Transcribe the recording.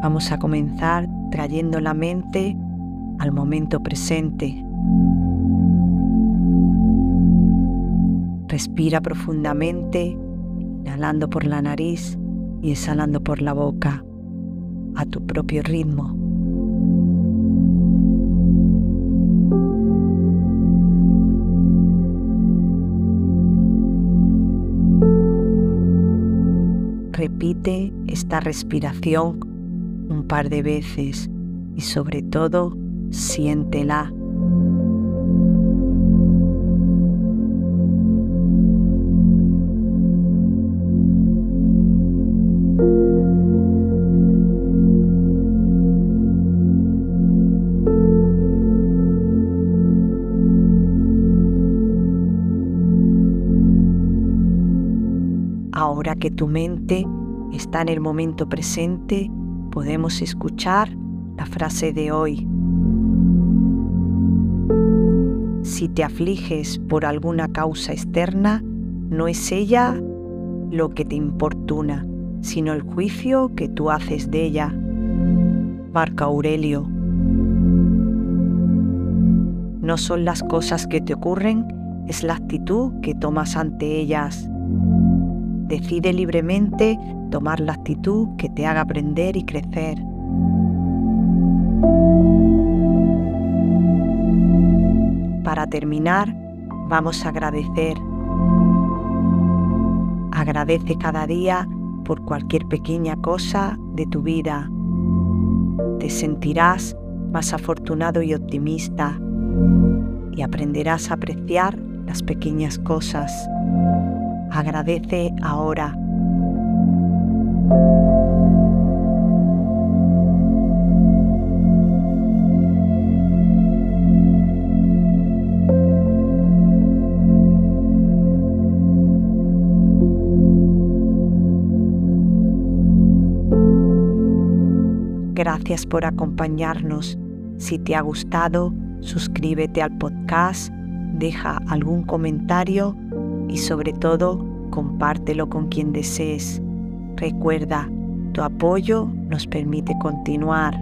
Vamos a comenzar trayendo la mente al momento presente. Respira profundamente, inhalando por la nariz y exhalando por la boca, a tu propio ritmo. Repite esta respiración un par de veces y sobre todo siéntela. Ahora que tu mente está en el momento presente, podemos escuchar la frase de hoy. Si te afliges por alguna causa externa, no es ella lo que te importuna, sino el juicio que tú haces de ella. Marco Aurelio. No son las cosas que te ocurren, es la actitud que tomas ante ellas. Decide libremente tomar la actitud que te haga aprender y crecer. Para terminar, vamos a agradecer. Agradece cada día por cualquier pequeña cosa de tu vida. Te sentirás más afortunado y optimista y aprenderás a apreciar las pequeñas cosas. Agradece ahora. Gracias por acompañarnos. Si te ha gustado, suscríbete al podcast, deja algún comentario y sobre todo compártelo con quien desees. Recuerda, tu apoyo nos permite continuar.